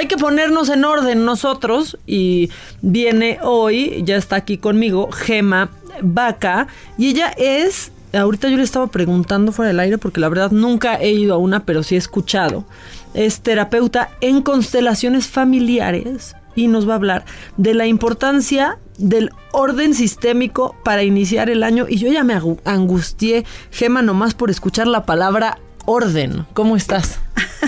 Hay que ponernos en orden nosotros y viene hoy, ya está aquí conmigo, Gema Vaca y ella es, ahorita yo le estaba preguntando fuera del aire porque la verdad nunca he ido a una, pero sí he escuchado, es terapeuta en constelaciones familiares y nos va a hablar de la importancia del orden sistémico para iniciar el año. Y yo ya me angustié, Gema, nomás por escuchar la palabra orden. ¿Cómo estás?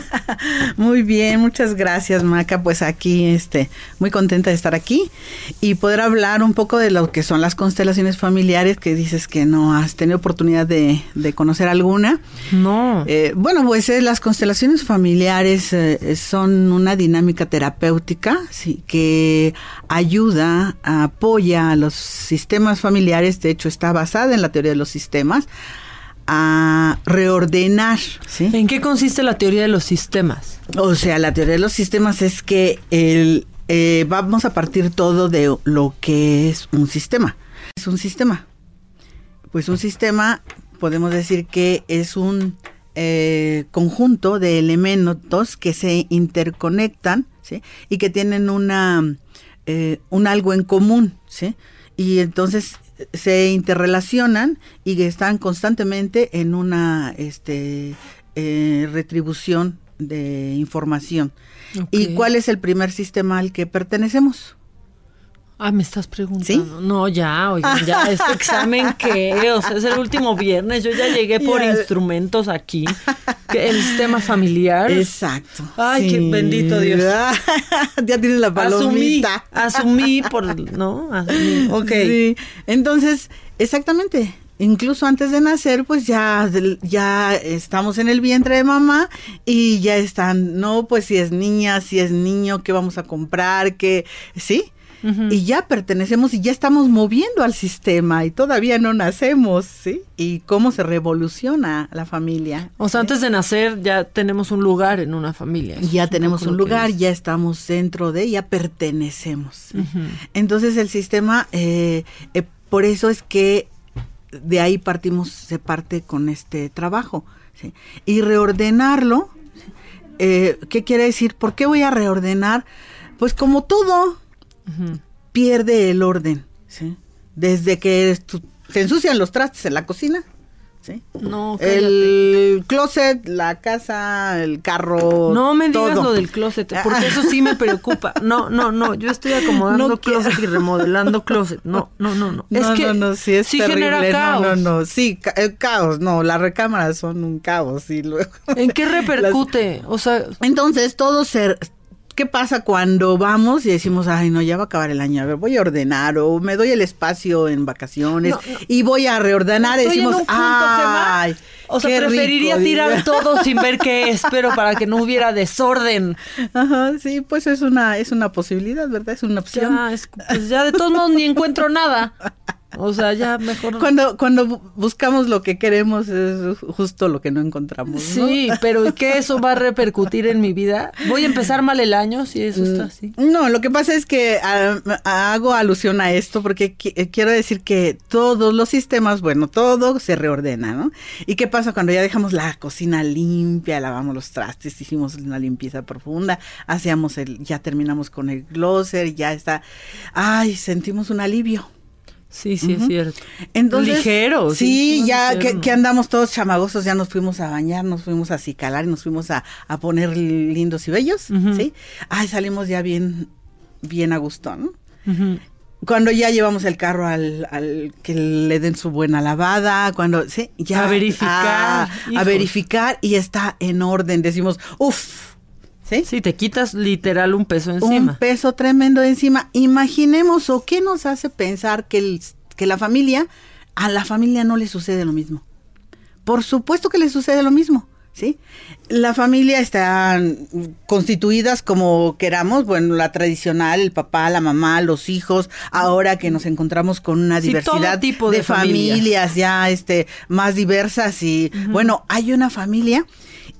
muy bien, muchas gracias, Maca. Pues aquí, este, muy contenta de estar aquí y poder hablar un poco de lo que son las constelaciones familiares, que dices que no has tenido oportunidad de, conocer alguna. No. Eh, bueno, pues eh, las constelaciones familiares eh, son una dinámica terapéutica sí, que ayuda, apoya a los sistemas familiares. De hecho, está basada en la teoría de los sistemas a reordenar. ¿sí? ¿En qué consiste la teoría de los sistemas? O sea, la teoría de los sistemas es que el, eh, vamos a partir todo de lo que es un sistema. Es un sistema. Pues un sistema, podemos decir que es un eh, conjunto de elementos que se interconectan ¿sí? y que tienen una, eh, un algo en común. ¿sí? Y entonces se interrelacionan y están constantemente en una este, eh, retribución de información. ¿Y cuál es el primer sistema al que pertenecemos? Ah, me estás preguntando. No, ya, oigan, ya, este examen qué, o sea, es el último viernes, yo ya llegué por instrumentos aquí, el sistema familiar. Exacto. Ay, qué bendito Dios. ya tienes la palomita. Asumí, asumí por, ¿no? Asumí. Ok. Sí. Entonces, exactamente. Incluso antes de nacer, pues ya, ya estamos en el vientre de mamá y ya están, no, pues si es niña, si es niño, qué vamos a comprar, qué, sí y ya pertenecemos y ya estamos moviendo al sistema y todavía no nacemos, ¿sí? Y cómo se revoluciona la familia. O sea, antes de nacer ya tenemos un lugar en una familia. Ya tenemos un lugar, ya estamos dentro de, ya pertenecemos. Entonces el sistema, eh, eh, por eso es que de ahí partimos, se parte con este trabajo. ¿sí? Y reordenarlo, eh, ¿qué quiere decir? ¿Por qué voy a reordenar? Pues como todo, pierde el orden, ¿sí? Desde que se ensucian los trastes en la cocina, ¿sí? No, El closet, la casa, el carro. No me digas lo del closet, porque eso sí me preocupa. No, no, no, yo estoy acomodando closet y remodelando closet. No, no, no, no. Es que no, sí es genera caos. No, no, no, sí, el caos, no, las recámaras son un caos y luego. ¿En qué repercute? O sea, entonces todo se ¿Qué pasa cuando vamos y decimos, ay, no, ya va a acabar el año, a ver, voy a ordenar o me doy el espacio en vacaciones y voy a reordenar y decimos, ay, o sea, preferiría tirar todo sin ver qué es, pero para que no hubiera desorden. Ajá, sí, pues es una es una posibilidad, ¿verdad? Es una opción. Ya, pues ya de todos modos ni encuentro nada. O sea, ya mejor. Cuando, cuando buscamos lo que queremos es justo lo que no encontramos. Sí, pero ¿qué eso va a repercutir en mi vida? ¿Voy a empezar mal el año si eso está así? No, lo que pasa es que ah, hago alusión a esto porque eh, quiero decir que todos los sistemas, bueno, todo se reordena, ¿no? ¿Y qué pasa cuando ya dejamos la cocina limpia, lavamos los trastes, hicimos una limpieza profunda, hacíamos el, ya terminamos con el glosser, ya está, ay, sentimos un alivio. Sí, sí, es cierto. Entonces, ligero. Sí, ya que, andamos todos chamagosos, ya nos fuimos a bañar, nos fuimos a cicalar y nos fuimos a, poner lindos y bellos, ¿sí? Ay, salimos ya bien, bien a gusto, ¿no? Cuando ya llevamos el carro al, al, que le den su buena lavada, cuando, sí, ya. A verificar. a verificar y está en orden. Decimos, uff, ¿Sí? te quitas literal un peso encima. Un peso tremendo encima. Imaginemos o qué nos hace pensar que, el, que la familia, a la familia no le sucede lo mismo. Por supuesto que le sucede lo mismo, ¿sí? La familia está constituidas como queramos, bueno, la tradicional, el papá, la mamá, los hijos, ahora que nos encontramos con una diversidad tipo de, familias. ya este más diversas y bueno, hay una familia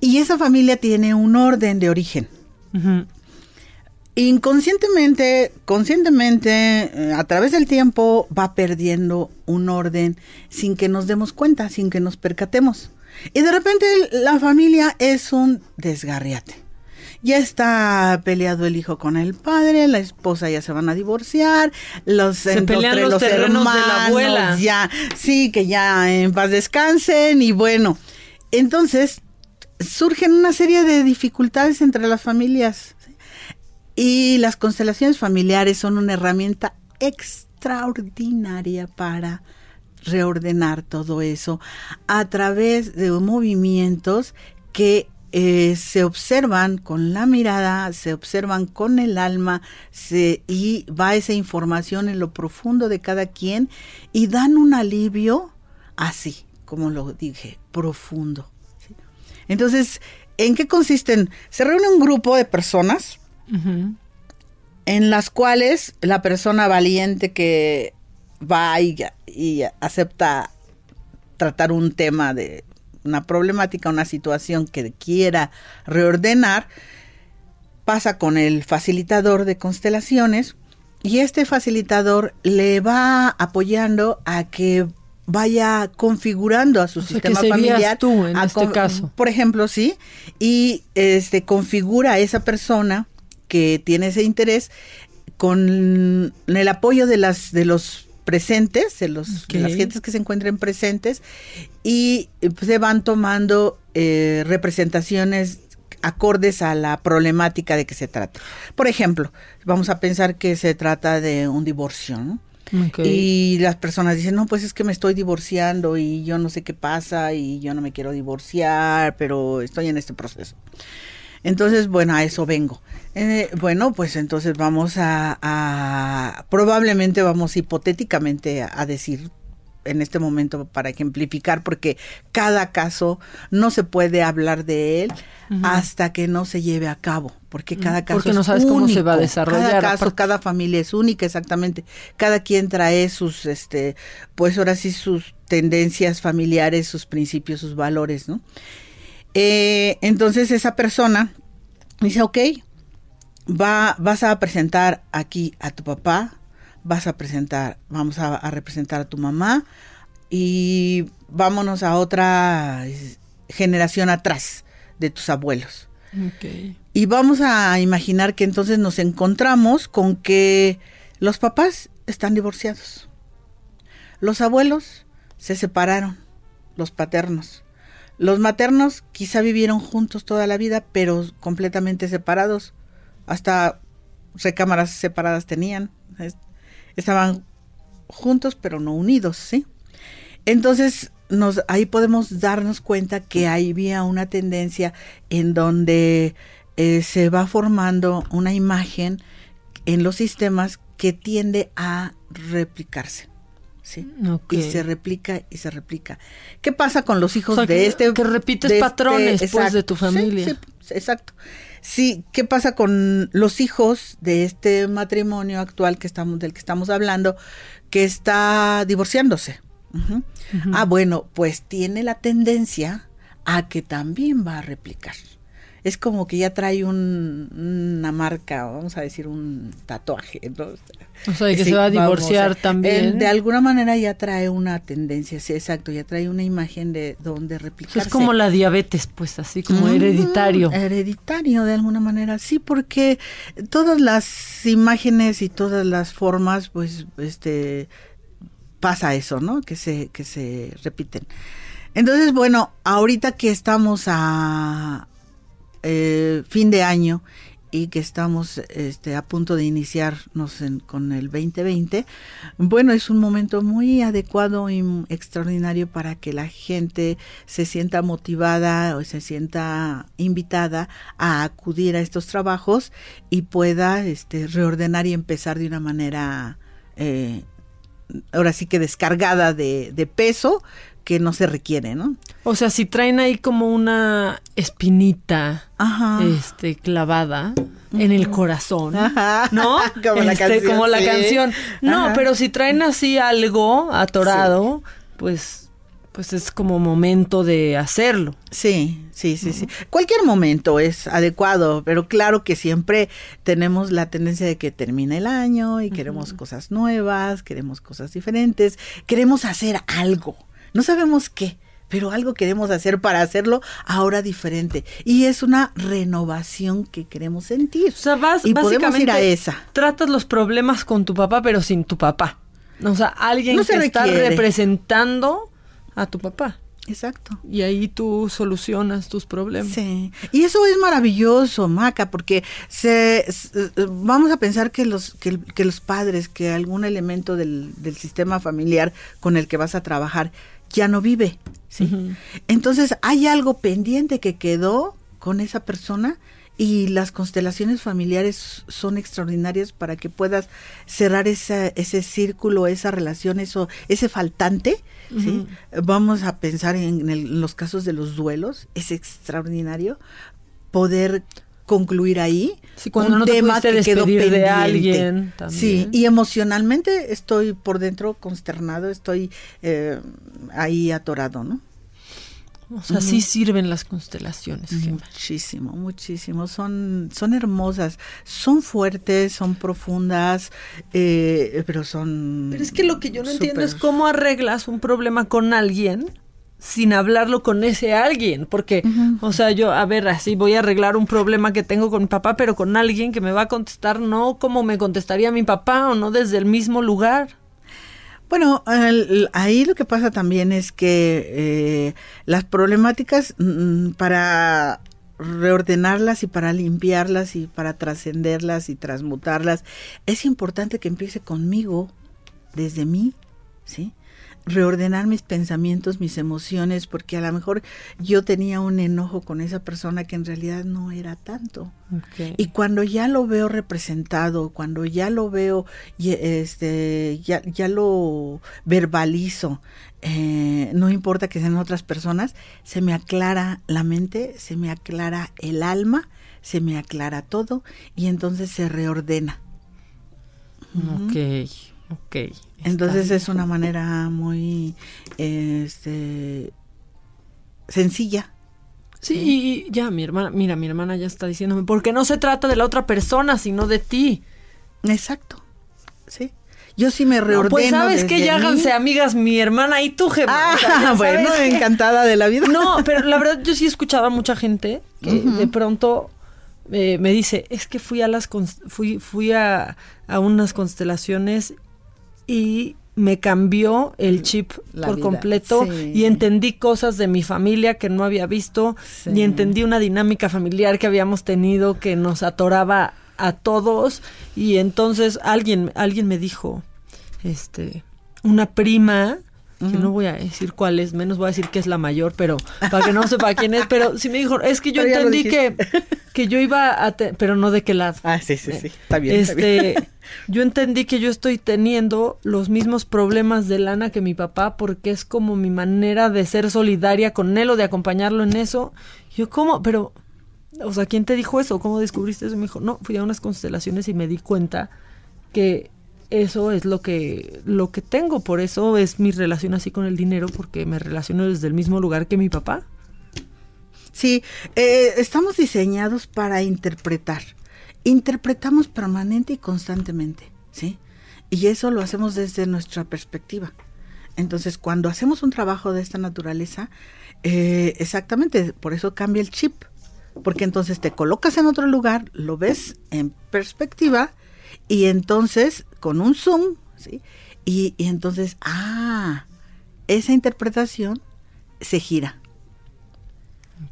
y esa familia tiene un orden de origen. Inconscientemente, conscientemente, eh, a través del tiempo va perdiendo un orden sin que nos demos cuenta, sin que nos percatemos. Y de repente la familia es un desgarriate. Ya está peleado el hijo con el padre, la esposa ya se van a divorciar, los, se pelean los, terrenos de la abuela. Ya, sí, que ya en paz descansen y bueno. Entonces surgen una serie de dificultades entre las familias. Y las constelaciones familiares son una herramienta extraordinaria para reordenar todo eso a través de movimientos que eh, se observan con la mirada, se observan con el alma se, y va esa información en lo profundo de cada quien y dan un alivio así, como lo dije, profundo. Entonces, ¿en qué consisten? Se reúne un grupo de personas en las cuales la persona valiente que va y, y acepta tratar un tema de una problemática, una situación que quiera reordenar, pasa con el facilitador de constelaciones y este facilitador le va apoyando a que vaya configurando a su sistema familiar. tú en este caso. Por ejemplo, sí, y este configura a esa persona que tiene ese interés con el apoyo de las de los presentes, de, los, las gentes que se encuentren presentes, y pues, se van tomando eh, representaciones acordes a la problemática de que se trata. Por ejemplo, vamos a pensar que se trata de un divorcio, ¿no? Y las personas dicen, no, pues es que me estoy divorciando y yo no sé qué pasa y yo no me quiero divorciar, pero estoy en este proceso. Entonces, bueno, a eso vengo. Eh, bueno, pues entonces vamos a, probablemente vamos hipotéticamente a, decir en este momento para ejemplificar, porque cada caso no se puede hablar de él hasta que no se lleve a cabo, porque cada caso porque no sabes cómo se va a desarrollar. Cada caso, cada familia es única, exactamente. Cada quien trae sus, este, pues ahora sí sus tendencias familiares, sus principios, sus valores, ¿no? Eh, entonces esa persona dice, ok, va, vas a presentar aquí a tu papá, vas a presentar, vamos a, representar a tu mamá y vámonos a otra generación atrás de tus abuelos. Y vamos a imaginar que entonces nos encontramos con que los papás están divorciados. Los abuelos se separaron, los paternos. Los maternos quizá vivieron juntos toda la vida, pero completamente separados. Hasta recámaras separadas tenían. Estaban juntos, pero no unidos, ¿sí? Entonces, nos, ahí podemos darnos cuenta que había una tendencia en donde eh, se va formando una imagen en los sistemas que tiende a replicarse. ¿sí? Y se replica y se replica. ¿Qué pasa con los hijos de este? Que repites este patrones pues, de tu familia. exacto. Sí, ¿qué pasa con los hijos de este matrimonio actual que estamos, del que estamos hablando, que está divorciándose? Ah, bueno, pues tiene la tendencia a que también va a replicar es como que ya trae una marca, vamos a decir un tatuaje, ¿no? O sea, que se va a divorciar también. de alguna manera ya trae una tendencia, sí, exacto, ya trae una imagen de donde replicarse. Es como la diabetes, pues, así como hereditario. Hereditario, de alguna manera, sí, porque todas las imágenes y todas las formas, pues, este, pasa eso, ¿no? Que se, que se repiten. Entonces, bueno, ahorita que estamos a, eh, fin de año y que estamos este, a punto de iniciarnos con el 2020, bueno, es un momento muy adecuado y extraordinario para que la gente se sienta motivada o se sienta invitada a acudir a estos trabajos y pueda este, reordenar y empezar de una manera, eh, ahora sí que descargada de, de peso, que no se requiere, ¿no? O sea, si traen ahí como una espinita Ajá. este clavada en el corazón, Ajá. ¿no? Como la Este, canción, como la sí. canción. No, Ajá. pero si traen así algo atorado, pues pues es como momento de hacerlo. Sí, sí, sí, sí. Cualquier momento es adecuado, pero claro que siempre tenemos la tendencia de que termine el año y queremos cosas nuevas, queremos cosas diferentes, queremos hacer algo. No sabemos qué, pero algo queremos hacer para hacerlo ahora diferente. Y es una renovación que queremos sentir. O sea, vas y podemos ir a esa. tratas los problemas con tu papá, pero sin tu papá. O sea, alguien No se que está requiere. representando a tu papá. Exacto. Y ahí tú solucionas tus problemas. Sí, y eso es maravilloso, Maca, porque se, s- eh, vamos a pensar que los, que, que los padres, que algún elemento del, del sistema familiar con el que vas a trabajar ya no vive. ¿sí? Entonces hay algo pendiente que quedó con esa persona y las constelaciones familiares son extraordinarias para que puedas cerrar esa, ese círculo, esa relación, eso, ese faltante. ¿sí? Vamos a pensar en, el- en los casos de los duelos, es extraordinario poder concluir ahí Sí, cuando no te pudiste despedir de alguien también. Sí, y emocionalmente estoy por dentro consternado, estoy eh, ahí atorado, ¿no? O sea, sí sirven las constelaciones. Gema. Muchísimo, muchísimo. Son, son hermosas, son fuertes, son profundas, eh, pero son. Pero es que lo que yo no entiendo es cómo arreglas un problema con alguien sin hablarlo con ese alguien. Porque, o sea, yo, a ver, así voy a arreglar un problema que tengo con mi papá, pero con alguien que me va a contestar no como me contestaría mi papá o no desde el mismo lugar. Bueno, ahí lo que pasa también es que eh, las problemáticas mm, para reordenarlas y para limpiarlas y para trascenderlas y transmutarlas, es importante que empiece conmigo, desde mí, ¿sí? reordenar mis pensamientos, mis emociones, porque a lo mejor yo tenía un enojo con esa persona que en realidad no era tanto. Y cuando ya lo veo representado, cuando ya lo veo, este, ya, ya lo verbalizo, eh, no importa que sean otras personas, se me aclara la mente, se me aclara el alma, se me aclara todo y entonces se reordena. Ok, ok. Entonces es una manera muy este, sencilla. Sí, y ya, mi hermana, mira, mi hermana ya está diciéndome, porque no se trata de la otra persona, sino de ti. Exacto. Sí. Yo sí me No, reordeno. pues sabes que ya háganse amigas mi hermana y tú, Gemma. Ah, O sea, ya bueno, que- encantada de la vida. No, pero la verdad yo sí escuchaba a mucha gente que de pronto eh, me dice, es que fui a las fui fui a, a unas constelaciones y me cambió el chip La por vida, completo sí. y entendí cosas de mi familia que no había visto Sí. y entendí una dinámica familiar que habíamos tenido que nos atoraba a todos y entonces alguien alguien me dijo este una prima que no voy a decir cuál es, menos voy a decir que es la mayor, pero para que no sepa quién es, pero sí me dijo, es que yo Pero entendí que, que yo iba a, te- pero no de qué lado. Ah, sí, sí, sí. Está bien. está Este, bien. yo entendí que yo estoy teniendo los mismos problemas de lana que mi papá porque es como mi manera de ser solidaria con él o de acompañarlo en eso. Yo, ¿cómo? Pero, o sea, ¿quién te dijo eso? ¿Cómo descubriste eso? Me dijo, no, fui a unas constelaciones y me di cuenta que eso es lo que, lo que tengo. Por eso es mi relación así con el dinero porque me relaciono desde el mismo lugar que mi papá. Sí, eh, estamos diseñados para interpretar. Interpretamos permanente y constantemente, ¿sí? Y eso lo hacemos desde nuestra perspectiva. Entonces, cuando hacemos un trabajo de esta naturaleza, eh, exactamente, por eso cambia el chip. Porque entonces te colocas en otro lugar, lo ves en perspectiva y entonces con un zoom, ¿sí? Y, y entonces, ah, esa interpretación se gira.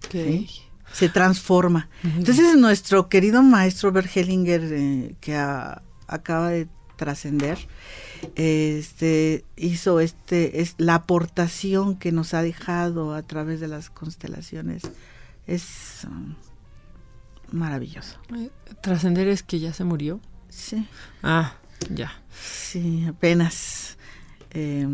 Okay. se transforma. Entonces nuestro querido maestro Bert Hellinger, eh, que a- acaba de trascender, este hizo este es la aportación que nos ha dejado a través de las constelaciones es um, maravilloso. Eh, Trascender es que ya se murió. Sí, Ah, ya. sí, apenas eh,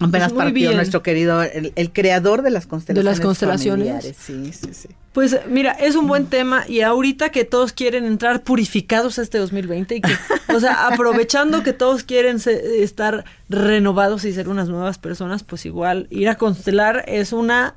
Apenas Pues partió nuestro querido, el, el creador de las constelaciones. De las constelaciones. familiares. Sí, sí, sí. Pues mira, es un buen tema y ahorita que todos quieren entrar purificados a este 2020 y que, o sea, aprovechando que todos quieren se- estar renovados y ser unas nuevas personas, pues igual ir a constelar es una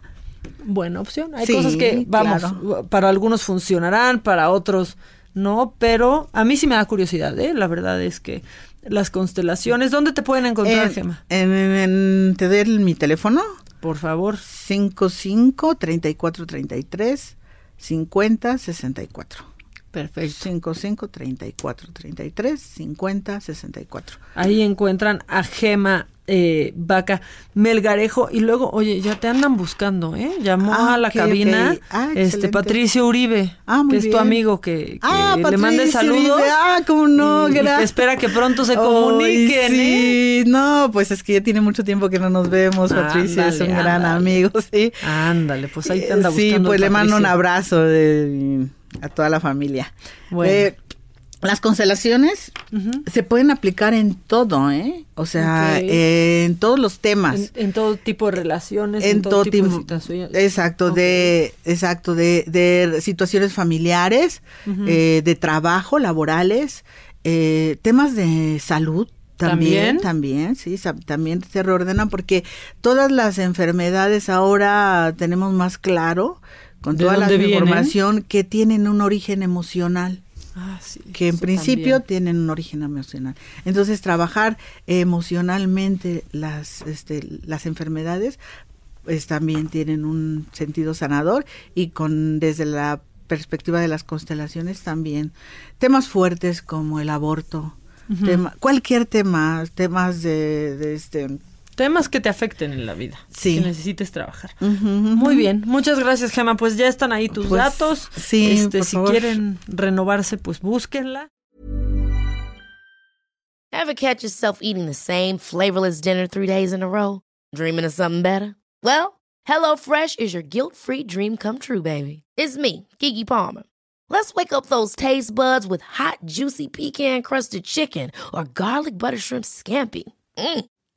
buena opción. Hay Sí, cosas que, vamos, claro. para algunos funcionarán, para otros no, pero a mí sí me da curiosidad, ¿eh? La verdad es que las constelaciones, ¿dónde te pueden encontrar, En- Gema? en- te doy el- mi teléfono. Por favor. 55 34 33 50 64. Perfecto. 55 34 33 50 64. Ahí encuentran a Gema eh, Vaca Melgarejo y luego, oye, ya te andan buscando, ¿eh? Llamó Ah, a la cabina. Ah, este excelente. Patricio Uribe, Ah, que es tu amigo que, que le mande saludos. Uribe. Ah, cómo no, y, y que gracias. espera que pronto se comuniquen, ¿eh? sí. No, pues es que ya tiene mucho tiempo que no nos vemos, Patricio, es un gran ándale. amigo, sí. Ándale, pues ahí te anda Sí, buscando. pues le mando un abrazo de- a toda la familia. Bueno. Eh, las constelaciones se pueden aplicar en todo, ¿eh? O sea, eh, en todos los temas. En, en todo tipo de relaciones, en todo tipo de situaciones. exacto de exacto de, de situaciones familiares eh, de trabajo laborales eh, temas de salud ¿También? también también sí también se reordenan porque todas las enfermedades ahora tenemos más claro con ¿De toda la información que tienen un origen emocional Ah, sí, que en principio también. tienen un origen emocional. Entonces, trabajar emocionalmente las, este, las enfermedades, pues también tienen un sentido sanador y con desde la perspectiva de las constelaciones también temas fuertes como el aborto, tema- cualquier tema, temas de, de este Temas que te afecten en la vida. Sí. Que necesites trabajar. Ujú, ujú. Muy bien, muchas gracias Gema. Pues ya están ahí tus Pues, datos. sí, este, por si favor. quieren renovarse, pues búsquenla. Ever catch yourself eating the same flavorless dinner three days in a row? Dreaming of something better? Well, HelloFresh is your guilt free dream come true, baby. It's me, Kiki Palmer. Let's wake up those taste buds with hot, juicy pecan crusted chicken or garlic butter shrimp scampi. Mm.